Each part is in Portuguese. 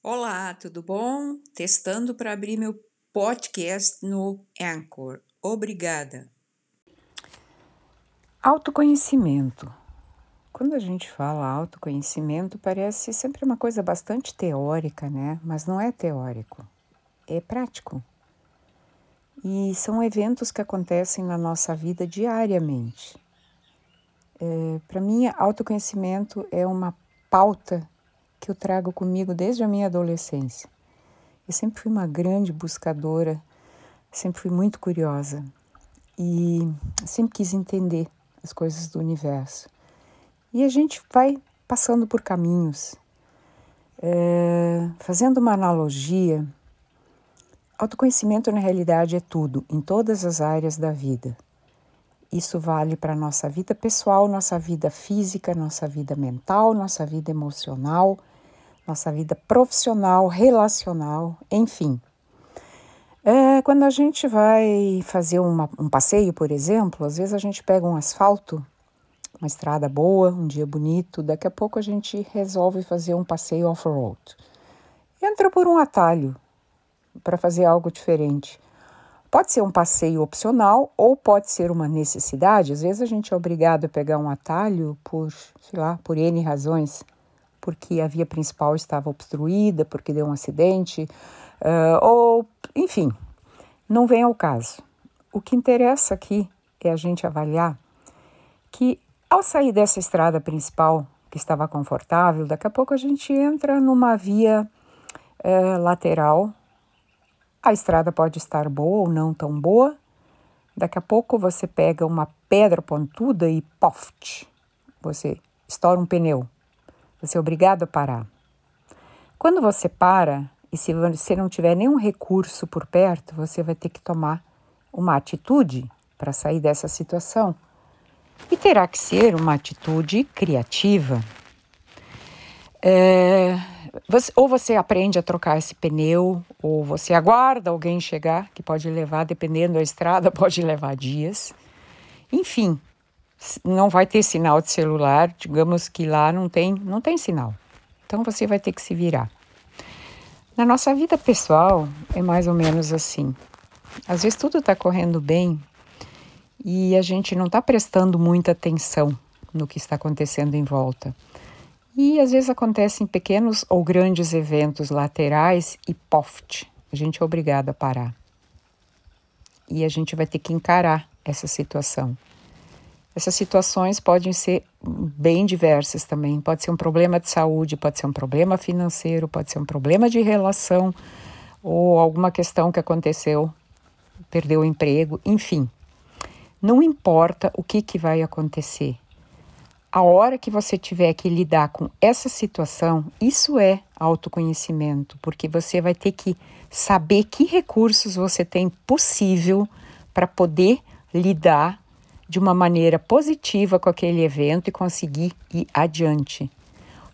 Olá, tudo bom? Testando para abrir meu podcast no Anchor. Obrigada. Autoconhecimento. Quando a gente fala autoconhecimento, parece sempre uma coisa bastante teórica, né? Mas não é teórico, é prático. E são eventos que acontecem na nossa vida diariamente. É, Para mim, autoconhecimento é uma pauta que eu trago comigo desde a minha adolescência. Eu sempre fui uma grande buscadora, sempre fui muito curiosa e sempre quis entender as coisas do universo. E a gente vai passando por caminhos. É, fazendo uma analogia, autoconhecimento na realidade é tudo, em todas as áreas da vida. Isso vale para nossa vida pessoal, nossa vida física, nossa vida mental, nossa vida emocional, nossa vida profissional, relacional, enfim. É, quando a gente vai fazer uma, um passeio, por exemplo, às vezes a gente pega um asfalto, uma estrada boa, um dia bonito, daqui a pouco a gente resolve fazer um passeio off-road. Entra por um atalho para fazer algo diferente. Pode ser um passeio opcional ou pode ser uma necessidade. Às vezes a gente é obrigado a pegar um atalho por, sei lá, por N razões porque a via principal estava obstruída, porque deu um acidente, uh, ou enfim, não vem ao caso. O que interessa aqui é a gente avaliar que ao sair dessa estrada principal, que estava confortável, daqui a pouco a gente entra numa via uh, lateral. A estrada pode estar boa ou não tão boa. Daqui a pouco você pega uma pedra pontuda e poft, você estoura um pneu. Você é obrigado a parar. Quando você para, e se você não tiver nenhum recurso por perto, você vai ter que tomar uma atitude para sair dessa situação. E terá que ser uma atitude criativa. É, você, ou você aprende a trocar esse pneu, ou você aguarda alguém chegar, que pode levar, dependendo da estrada, pode levar dias. Enfim, não vai ter sinal de celular, digamos que lá não tem, não tem sinal. Então você vai ter que se virar. Na nossa vida pessoal é mais ou menos assim. Às vezes tudo está correndo bem e a gente não está prestando muita atenção no que está acontecendo em volta. E às vezes acontecem pequenos ou grandes eventos laterais e poft, a gente é obrigado a parar. E a gente vai ter que encarar essa situação. Essas situações podem ser bem diversas também. Pode ser um problema de saúde, pode ser um problema financeiro, pode ser um problema de relação ou alguma questão que aconteceu, perdeu o emprego, enfim. Não importa o que, que vai acontecer. A hora que você tiver que lidar com essa situação, isso é autoconhecimento, porque você vai ter que saber que recursos você tem possível para poder lidar de uma maneira positiva com aquele evento e conseguir ir adiante.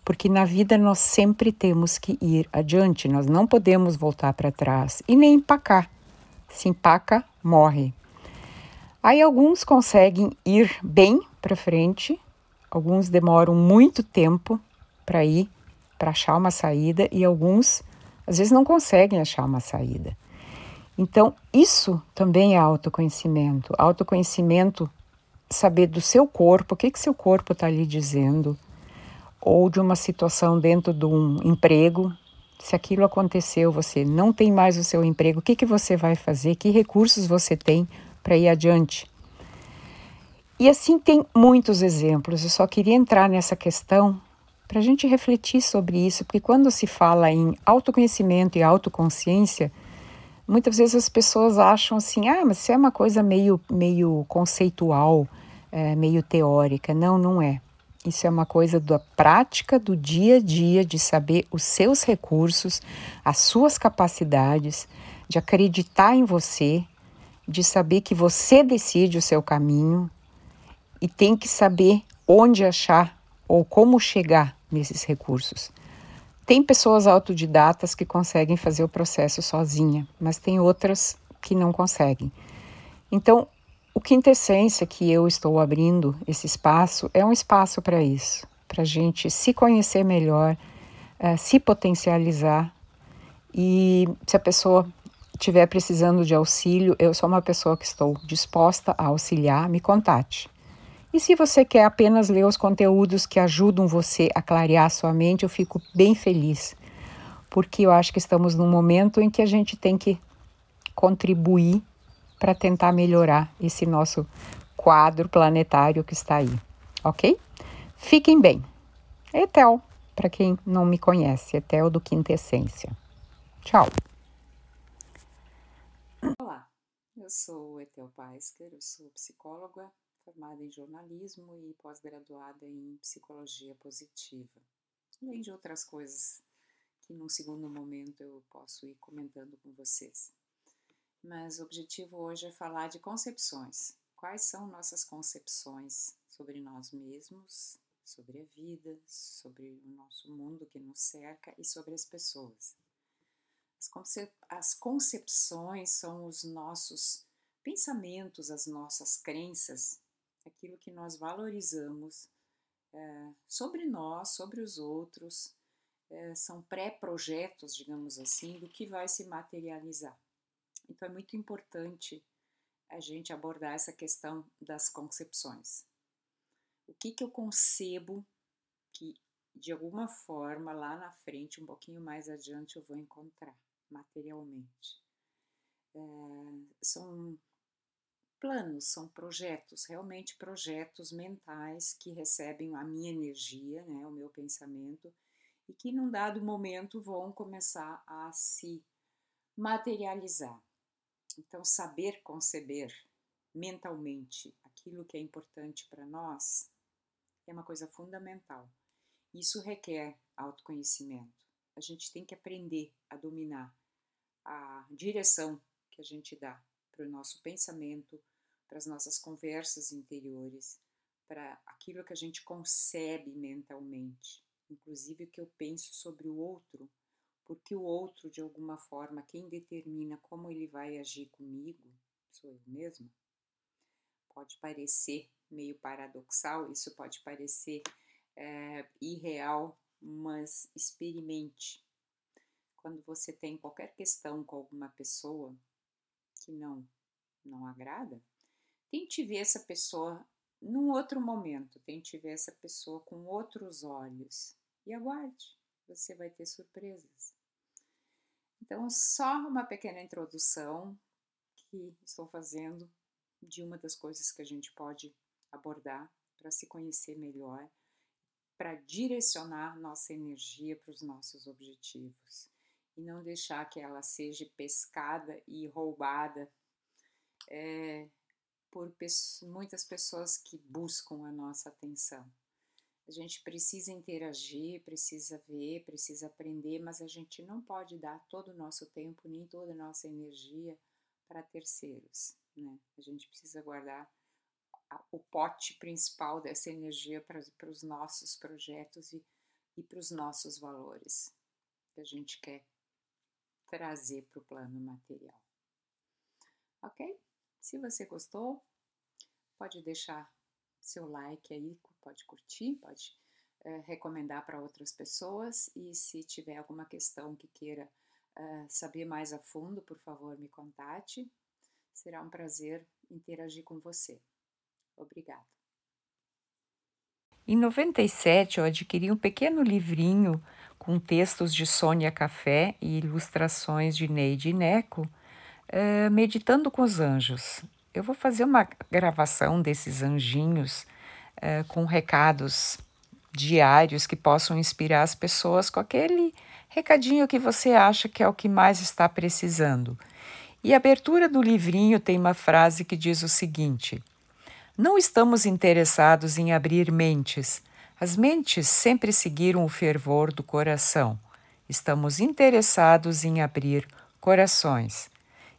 Porque na vida nós sempre temos que ir adiante, nós não podemos voltar para trás e nem empacar. Se empaca, morre. Aí alguns conseguem ir bem para frente, alguns demoram muito tempo para ir, para achar uma saída, e alguns às vezes não conseguem achar uma saída. Então, isso também é autoconhecimento. Autoconhecimento saber do seu corpo, o que, que seu corpo está lhe dizendo, ou de uma situação dentro de um emprego. Se aquilo aconteceu, você não tem mais o seu emprego, o que, que você vai fazer? Que recursos você tem para ir adiante? E assim tem muitos exemplos. Eu só queria entrar nessa questão para a gente refletir sobre isso, porque quando se fala em autoconhecimento e autoconsciência, muitas vezes as pessoas acham assim, ah, mas isso é uma coisa meio, meio conceitual, é, meio teórica. Não, não é. Isso é uma coisa da prática do dia a dia, de saber os seus recursos, as suas capacidades, de acreditar em você, de saber que você decide o seu caminho e tem que saber onde achar ou como chegar nesses recursos. Tem pessoas autodidatas que conseguem fazer o processo sozinha, mas tem outras que não conseguem. Então, o quintessência que eu estou abrindo esse espaço é um espaço para isso, para a gente se conhecer melhor, uh, se potencializar E se a pessoa estiver precisando de auxílio, eu sou uma pessoa que estou disposta a auxiliar, me contate. E se você quer apenas ler os conteúdos que ajudam você a clarear a sua mente, eu fico bem feliz, porque eu acho que estamos num momento em que a gente tem que contribuir para tentar melhorar esse nosso quadro planetário que está aí, ok? Fiquem bem. Etel, para quem não me conhece, Etel do Quintessência. Tchau. Olá, eu sou Etel Paisker, eu sou psicóloga formada em jornalismo e pós-graduada em psicologia positiva, além de outras coisas que num segundo momento eu posso ir comentando com vocês. Mas o objetivo hoje é falar de concepções. Quais são nossas concepções sobre nós mesmos, sobre a vida, sobre o nosso mundo que nos cerca e sobre as pessoas? As, concep as concepções são os nossos pensamentos, as nossas crenças, aquilo que nós valorizamos é, sobre nós, sobre os outros, é, são pré-projetos, digamos assim, do que vai se materializar. Então é muito importante a gente abordar essa questão das concepções. O que, que eu concebo que de alguma forma lá na frente, um pouquinho mais adiante, eu vou encontrar materialmente. É, são planos, são projetos, realmente projetos mentais que recebem a minha energia, né, o meu pensamento, e que num dado momento vão começar a se materializar. Então, saber conceber mentalmente aquilo que é importante para nós é uma coisa fundamental. Isso requer autoconhecimento. A gente tem que aprender a dominar a direção que a gente dá para o nosso pensamento, para as nossas conversas interiores, para aquilo que a gente concebe mentalmente, inclusive o que eu penso sobre o outro, porque o outro, de alguma forma, quem determina como ele vai agir comigo, sou eu mesma. Pode parecer meio paradoxal, isso pode parecer é, irreal, mas experimente. Quando você tem qualquer questão com alguma pessoa que não não agrada, tente ver essa pessoa num outro momento, tente ver essa pessoa com outros olhos e aguarde, você vai ter surpresas. Então, só uma pequena introdução que estou fazendo de uma das coisas que a gente pode abordar para se conhecer melhor, para direcionar nossa energia para os nossos objetivos e não deixar que ela seja pescada e roubada é, por pessoas, muitas pessoas que buscam a nossa atenção. A gente precisa interagir, precisa ver, precisa aprender, mas a gente não pode dar todo o nosso tempo nem toda a nossa energia para terceiros. Né? A gente precisa guardar o pote principal dessa energia para, os nossos projetos e, e para os nossos valores que a gente quer trazer para o plano material. Ok? Se você gostou, pode deixar seu like aí, pode curtir, pode é, recomendar para outras pessoas e se tiver alguma questão que queira é, saber mais a fundo, por favor, me contate. Será um prazer interagir com você. Obrigada. Em 97, eu adquiri um pequeno livrinho com textos de Sônia Café e ilustrações de Neide Neco, é, Meditando com os Anjos. Eu vou fazer uma gravação desses anjinhos é, com recados diários que possam inspirar as pessoas com aquele recadinho que você acha que é o que mais está precisando. E a abertura do livrinho tem uma frase que diz o seguinte: Não estamos interessados em abrir mentes. As mentes sempre seguiram o fervor do coração. Estamos interessados em abrir corações.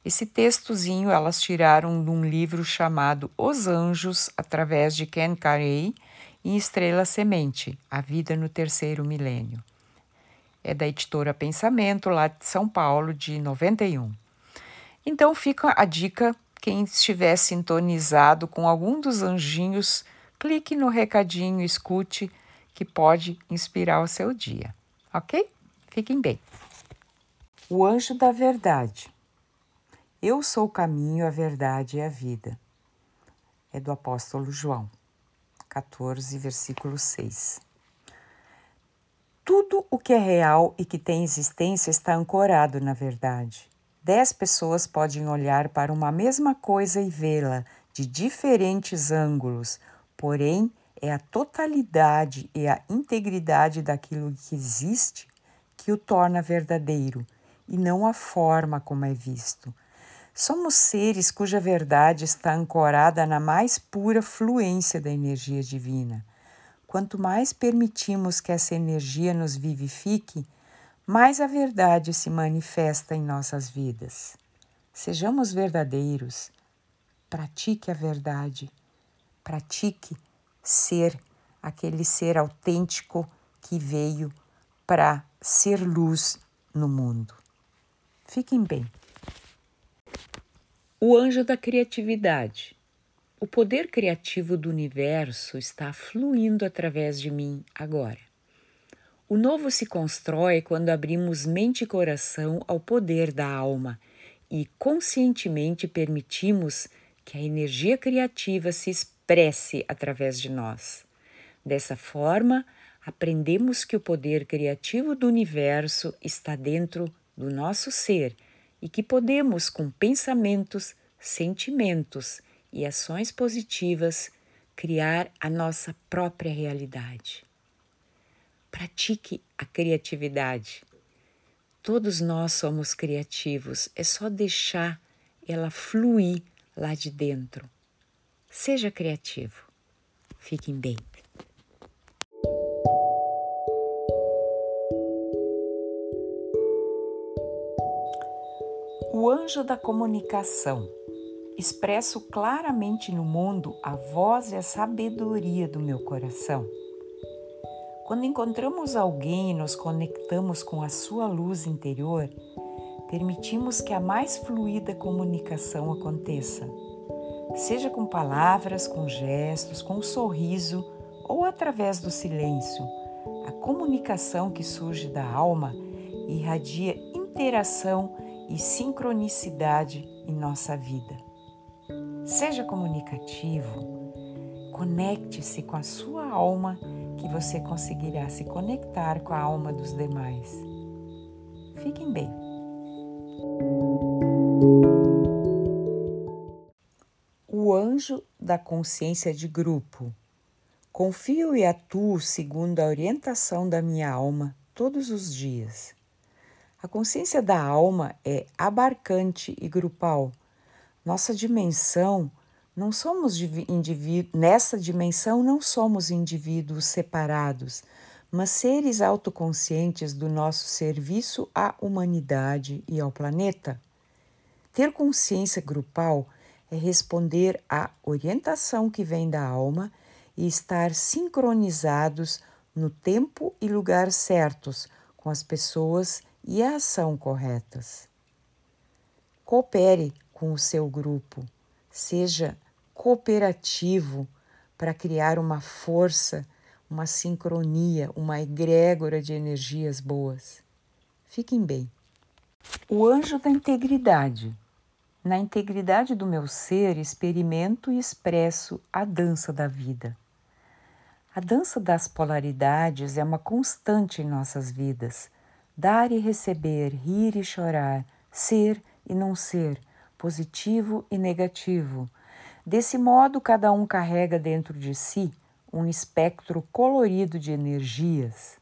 Esse textozinho elas tiraram de um livro chamado Os Anjos, através de Ken Carey, em Estrela Semente, A Vida no Terceiro Milênio. É da editora Pensamento, lá de São Paulo, de 91. Então fica a dica, quem estiver sintonizado com algum dos anjinhos, clique no recadinho, escute, que pode inspirar o seu dia. Ok? Fiquem bem. O anjo da verdade. Eu sou o caminho, a verdade e a vida. É do apóstolo João, 14, versículo 6. Tudo o que é real e que tem existência está ancorado na verdade. Dez pessoas podem olhar para uma mesma coisa e vê-la de diferentes ângulos, porém é a totalidade e a integridade daquilo que existe que o torna verdadeiro e não a forma como é visto. Somos seres cuja verdade está ancorada na mais pura fluência da energia divina. Quanto mais permitimos que essa energia nos vivifique, mais a verdade se manifesta em nossas vidas. Sejamos verdadeiros, pratique a verdade, pratique ser aquele ser autêntico que veio para ser luz no mundo. Fiquem bem. O anjo da criatividade. O poder criativo do universo está fluindo através de mim agora. O novo se constrói quando abrimos mente e coração ao poder da alma e conscientemente permitimos que a energia criativa se expresse através de nós. Dessa forma, aprendemos que o poder criativo do universo está dentro do nosso ser e que podemos, com pensamentos, sentimentos e ações positivas, criar a nossa própria realidade. Pratique a criatividade. Todos nós somos criativos, é só deixar ela fluir lá de dentro. Seja criativo. Fiquem bem. Anjo da comunicação. Expresso claramente no mundo a voz e a sabedoria do meu coração. Quando encontramos alguém e nos conectamos com a sua luz interior, permitimos que a mais fluida comunicação aconteça, seja com palavras, com gestos, com um sorriso ou através do silêncio. A comunicação que surge da alma irradia interação e sincronicidade em nossa vida. Seja comunicativo, conecte-se com a sua alma que você conseguirá se conectar com a alma dos demais. Fiquem bem. O anjo da consciência de grupo. Confio e atuo segundo a orientação da minha alma todos os dias. A consciência da alma é abarcante e grupal. Nossa dimensão não somos indivíduos, nessa dimensão não somos indivíduos separados, mas seres autoconscientes do nosso serviço à humanidade e ao planeta. Ter consciência grupal é responder à orientação que vem da alma e estar sincronizados no tempo e lugar certos com as pessoas e a ação corretas. Coopere com o seu grupo, seja cooperativo para criar uma força, uma sincronia, uma egrégora de energias boas. Fiquem bem. O anjo da integridade. Na integridade do meu ser, experimento e expresso a dança da vida. A dança das polaridades é uma constante em nossas vidas dar e receber, rir e chorar, ser e não ser, positivo e negativo. Desse modo, cada um carrega dentro de si um espectro colorido de energias.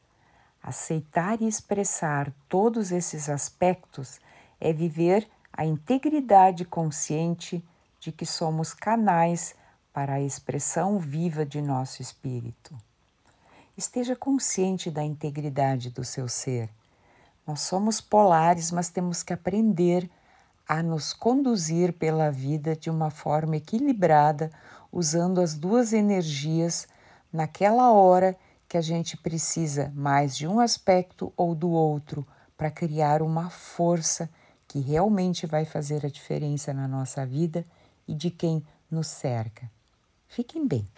Aceitar e expressar todos esses aspectos é viver a integridade consciente de que somos canais para a expressão viva de nosso espírito. Esteja consciente da integridade do seu ser nós somos polares, mas temos que aprender a nos conduzir pela vida de uma forma equilibrada, usando as duas energias naquela hora que a gente precisa mais de um aspecto ou do outro para criar uma força que realmente vai fazer a diferença na nossa vida e de quem nos cerca. Fiquem bem.